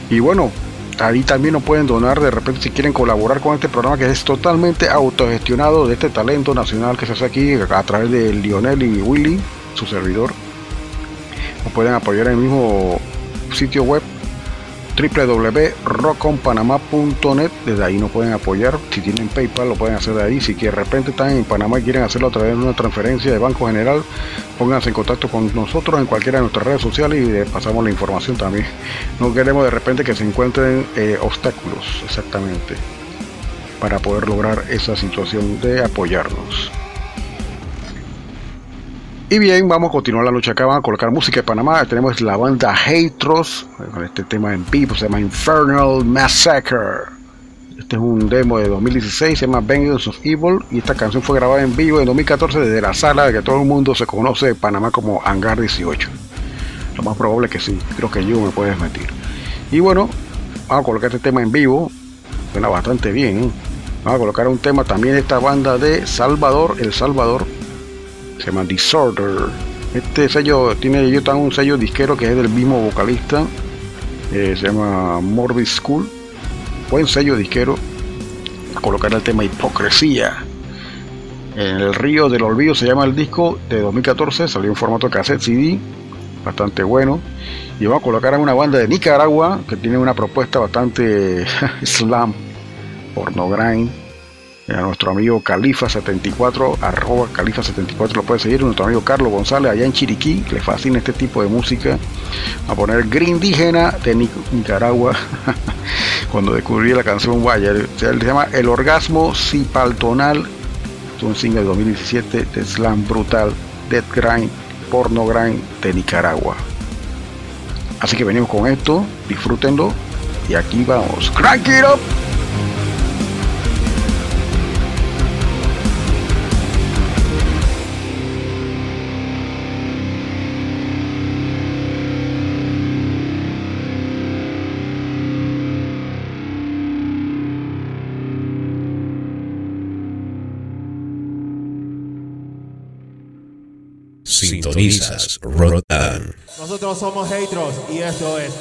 Y bueno, ahí también nos pueden donar de repente si quieren colaborar con este programa que es totalmente autogestionado de este talento nacional que se hace aquí a través de Lionel y Willy, su servidor. O pueden apoyar en el mismo sitio web www.rockonpanamá.net desde ahí nos pueden apoyar. Si tienen PayPal lo pueden hacer de ahí. Si de repente están en Panamá y quieren hacerlo a través de una transferencia de Banco General pónganse en contacto con nosotros en cualquiera de nuestras redes sociales y les pasamos la información también. No queremos de repente que se encuentren eh, obstáculos exactamente para poder lograr esa situación de apoyarnos y bien, vamos a continuar la lucha acá, vamos a colocar música de Panamá. Tenemos la banda Hatros, con este tema en vivo, se llama Infernal Massacre. Este es un demo de 2016, se llama Vengeance of Evil, y esta canción fue grabada en vivo en 2014 desde la sala que todo el mundo se conoce de Panamá como Hangar 18. Lo más probable es que sí, creo que yo me puedes mentir. Y bueno, vamos a colocar este tema en vivo, suena bastante bien. ¿eh? Vamos a colocar un tema también de esta banda de Salvador, El Salvador, se llama Disorder. Este sello tiene ellos tan un sello disquero que es del mismo vocalista, eh, se llama Morbid School. Buen sello disquero. Colocar el tema Hipocresía. En el río del olvido se llama el disco de 2014, salió en formato cassette CD, bastante bueno. Y vamos a colocar a una banda de Nicaragua que tiene una propuesta bastante slam, porno grind a nuestro amigo Califa74, arroba Califa74, lo puede seguir, nuestro amigo Carlos González allá en Chiriquí, le fascina este tipo de música, a poner Grindígena de Nic- Nicaragua, cuando descubrí la canción Wire, se llama El Orgasmo Cipaltonal, es un single de 2017 de Slam Brutal, Dead Grind, Porno Grind de Nicaragua. Así que venimos con esto, disfrútenlo, y aquí vamos, crank it up! Sintonizas Rotan. Nosotros somos Hatros y esto es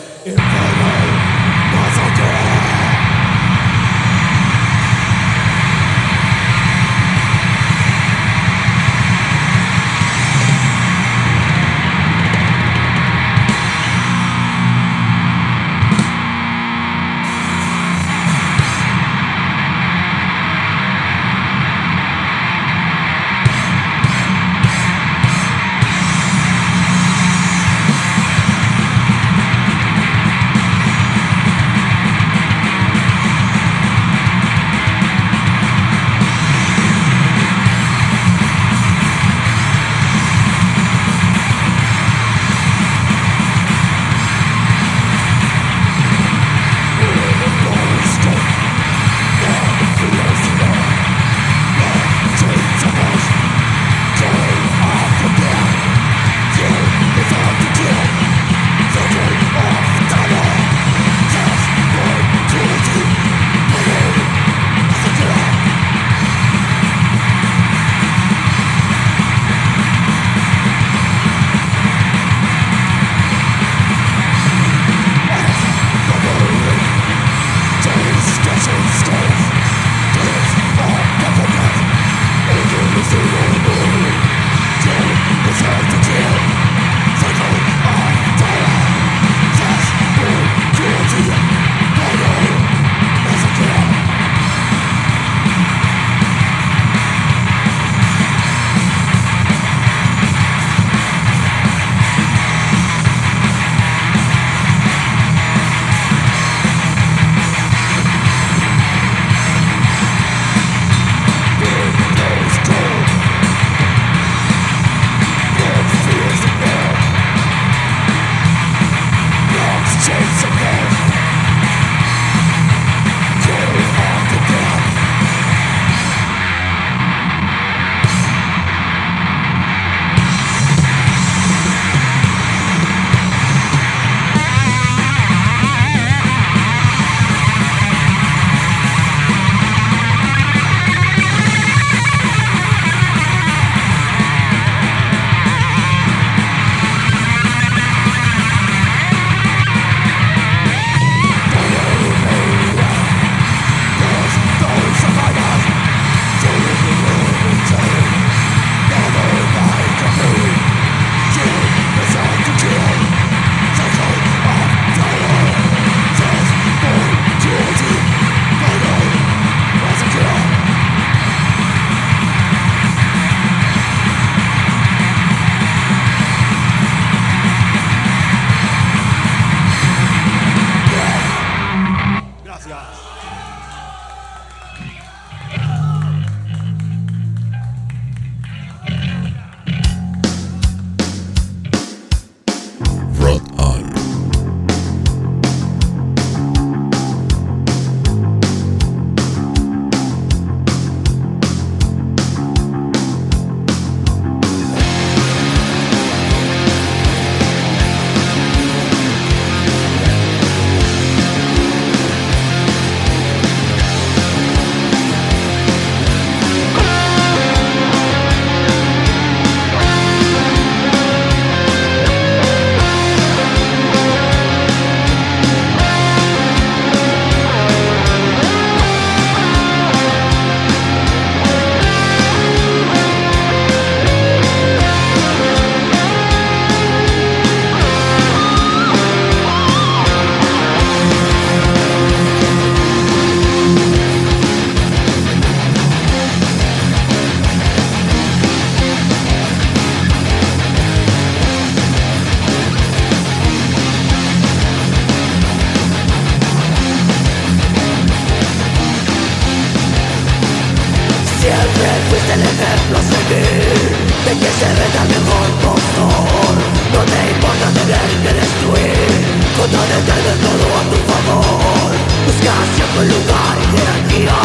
ejemplo a seguir De que se el mejor postor. No te importa tener que destruir Con tal de todo a tu favor. Busca siempre lugar y jerarquía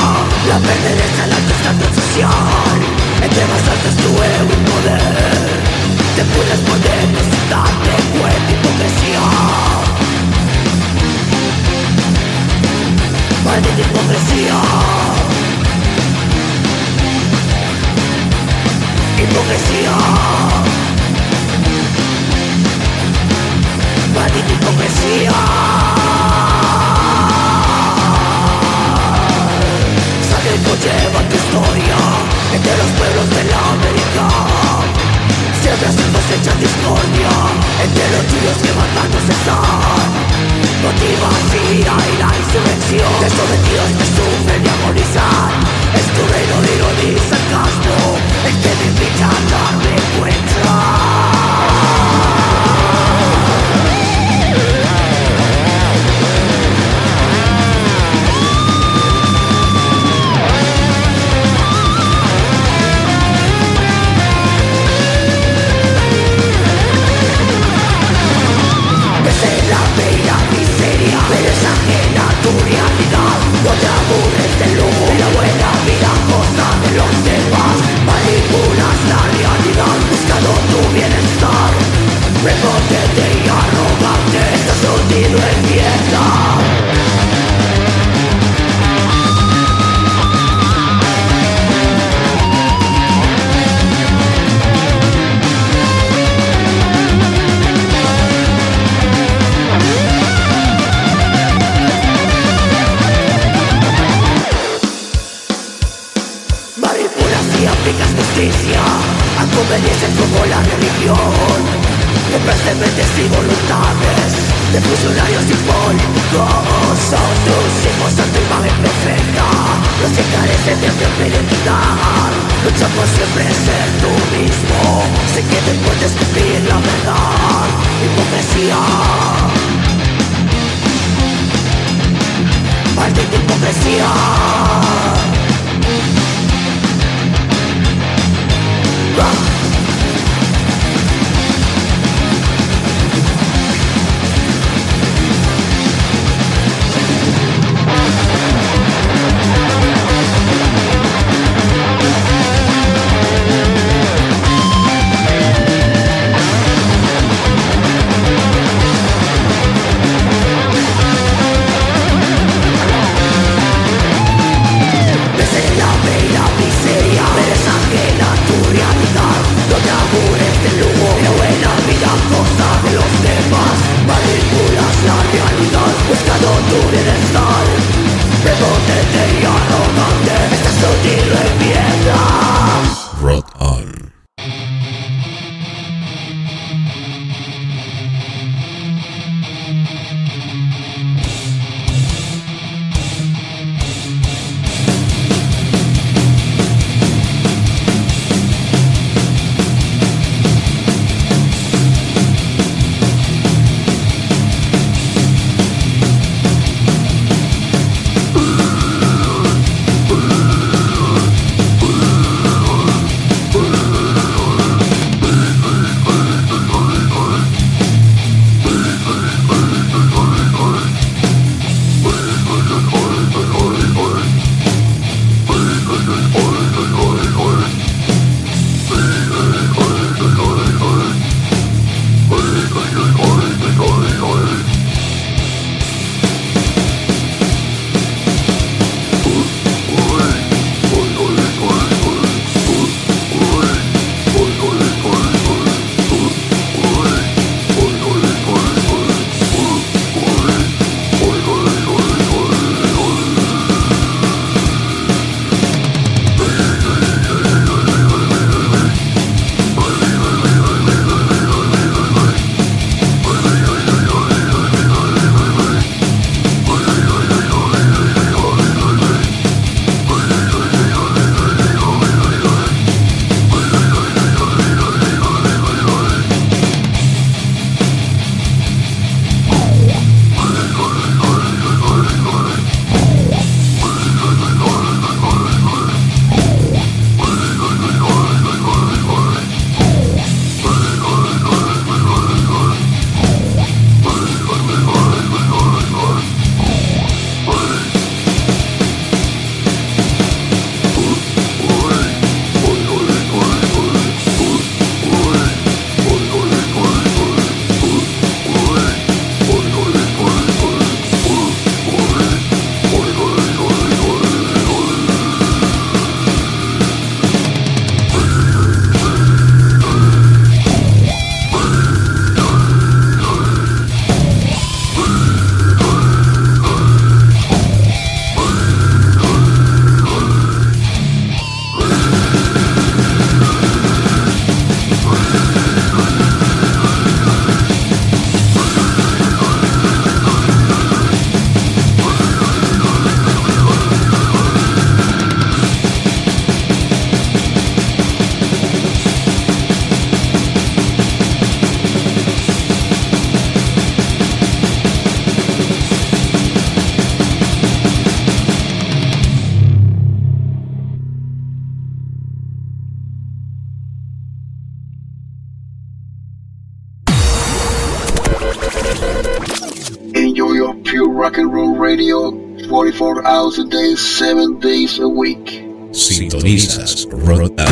La pertenencia al alto estatus social Entre más alto es tu ego y poder Te puedes poner sin darte cuenta hipocresía Maldita hipocresía hipokresia Badit hipokresia Zateko lleva tu historia Entre los pueblos de la América. Siempre se cosecha discordia Entre los tuyos que matándose están. Motiva ira y la insurrección. De sometidos que sufren y agonizan. Es tu reino de y sarcasmo. El que me invita a darme cuenta Eres ajena a tu realidad No te aburres del lujo Y la buena vida a costa de los demás Manipulas la realidad Buscando tu bienestar Prepotente y arrogante Estás hundido en mierda de funcionarios y políticos. Son tus hijos ante imagen perfecta. Los que carecen de propia identidad Lucha por siempre ser tú mismo. Sé que te puedes cumplir la verdad. Hipocresía. Maldita hipocresía. Ah. Hours 7 days a week. Sintonizas Rotan.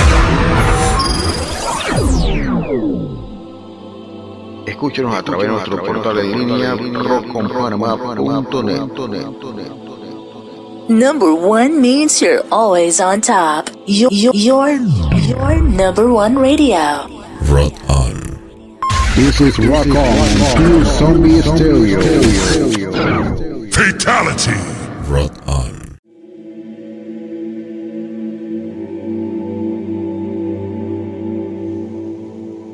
Escúchenos a través de nuestro portal en línea rockconpanamá.net. Number one means you're always on top. You're, you're, your, your number one radio. Rock on. This is Rock On, Pure Zombie Stereo.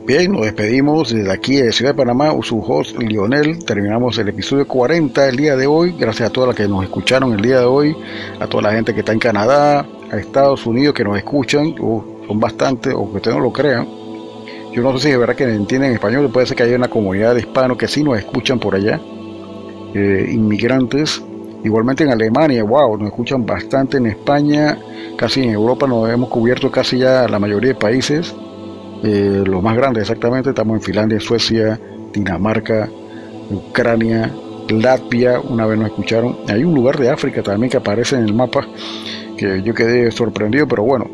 Bien, nos despedimos desde aquí de Ciudad de Panamá, su host Lionel. Terminamos el episodio 40 el día de hoy. Gracias a todas las que nos escucharon el día de hoy, a toda la gente que está en Canadá, a Estados Unidos que nos escuchan, uh, son bastantes, o que ustedes no lo crean. Yo no sé si es verdad que entienden español, puede ser que haya una comunidad de hispanos que sí nos escuchan por allá, eh, inmigrantes. Igualmente en Alemania, wow, nos escuchan bastante en España, casi en Europa nos hemos cubierto casi ya la mayoría de países. Eh, los más grandes exactamente, estamos en Finlandia, Suecia, Dinamarca, Ucrania, Latvia, una vez nos escucharon. Hay un lugar de África también que aparece en el mapa que yo quedé sorprendido, pero bueno,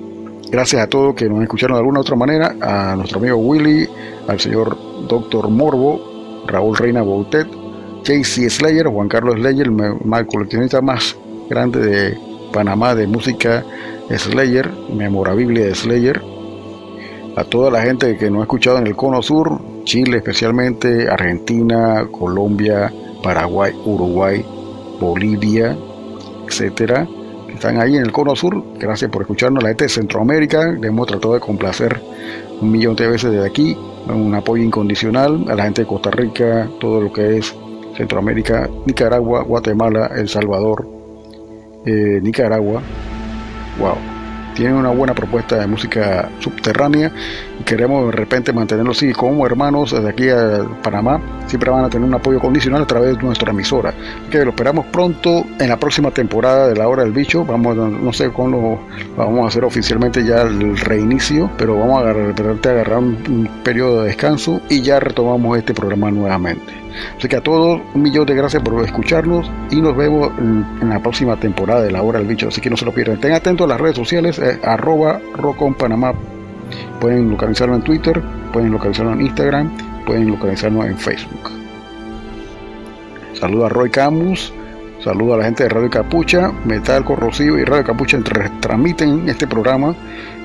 gracias a todos que nos escucharon de alguna otra manera, a nuestro amigo Willy, al señor Doctor Morbo, Raúl Reina Boutet, JC Slayer, Juan Carlos Slayer, el coleccionista más grande de Panamá de música Slayer, memorabilia de Slayer, a toda la gente que nos ha escuchado en el Cono Sur, Chile especialmente, Argentina, Colombia, Paraguay, Uruguay, Bolivia, etcétera, que están ahí en el Cono Sur. Gracias por escucharnos. La gente de Centroamérica, le hemos tratado de complacer un millón de veces desde aquí. Un apoyo incondicional a la gente de Costa Rica, todo lo que es Centroamérica, Nicaragua, Guatemala, El Salvador, eh, Nicaragua. Wow tienen una buena propuesta de música subterránea y queremos de repente mantenerlo así. Como hermanos desde aquí a Panamá siempre van a tener un apoyo condicional a través de nuestra emisora. Que lo esperamos pronto en la próxima temporada de la hora del bicho. Vamos no sé cuándo vamos a hacer oficialmente ya el reinicio pero vamos a agarrar, a agarrar un periodo de descanso y ya retomamos este programa nuevamente Así que a todos un millón de gracias por escucharnos y nos vemos en, la próxima temporada de La Hora del Bicho. Así que no se lo pierdan. Estén atentos a las redes sociales, eh, arroba. Pueden localizarlo en Twitter, pueden localizarlo en Instagram, pueden localizarlo en Facebook. Saludo a Roy Camus. Saludo a la gente de Radio Capucha, Metal Corrosivo y Radio Capucha transmiten este programa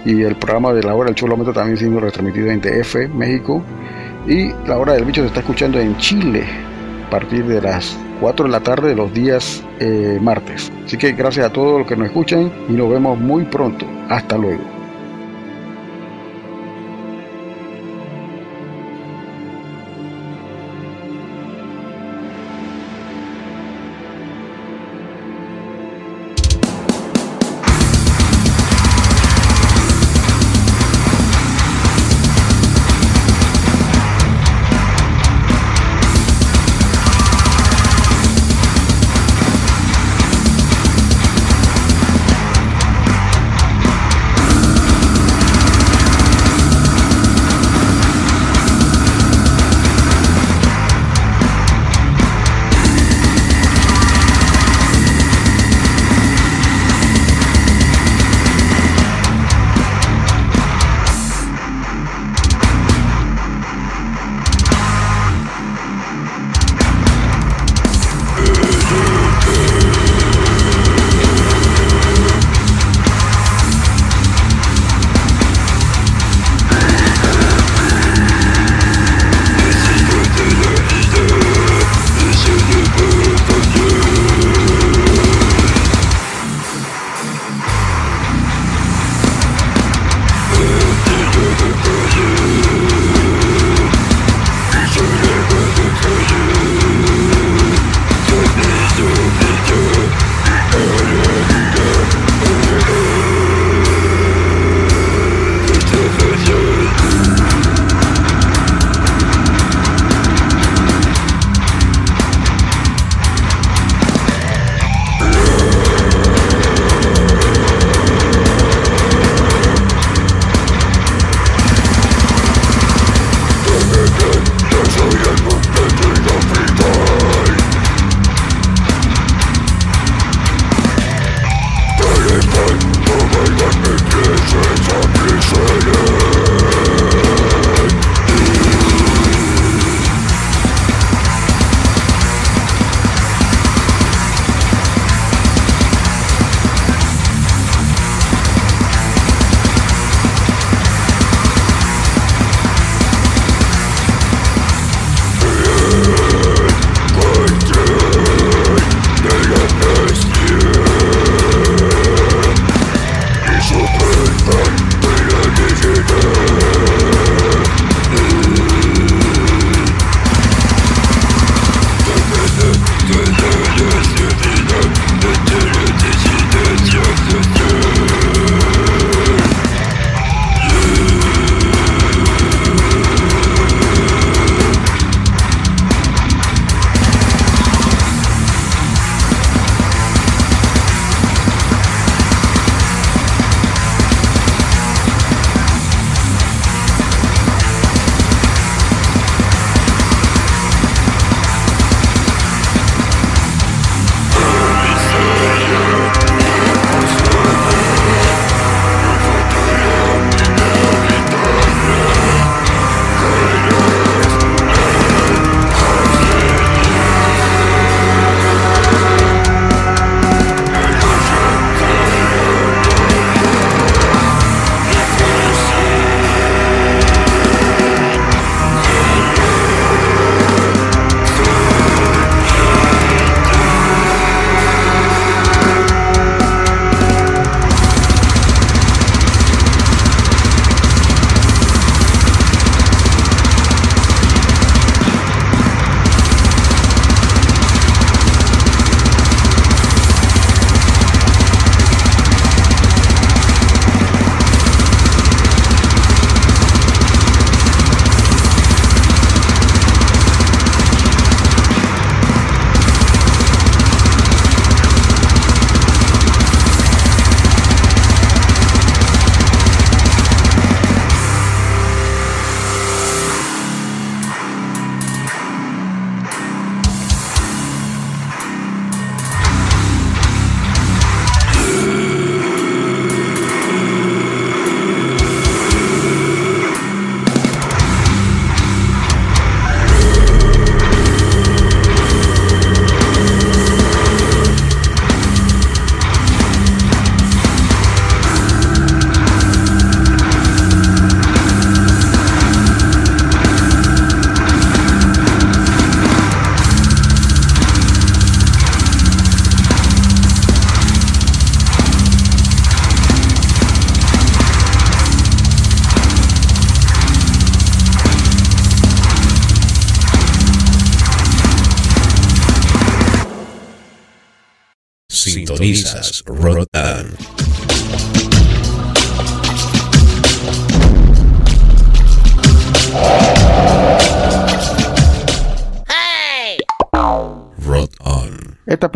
y el programa de la hora del Cholómetro también siendo retransmitido en DF, México. Y la hora del bicho se está escuchando en Chile a partir de las 4 de la tarde de los días eh, martes. Así que gracias a todos los que nos escuchan y nos vemos muy pronto. Hasta luego.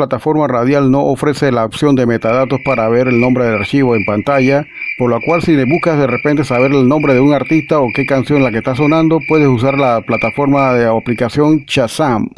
Plataforma radial no ofrece la opción de metadatos para ver el nombre del archivo en pantalla, por lo cual si le buscas de repente saber el nombre de un artista o qué canción la que está sonando, puedes usar la plataforma de aplicación Shazam.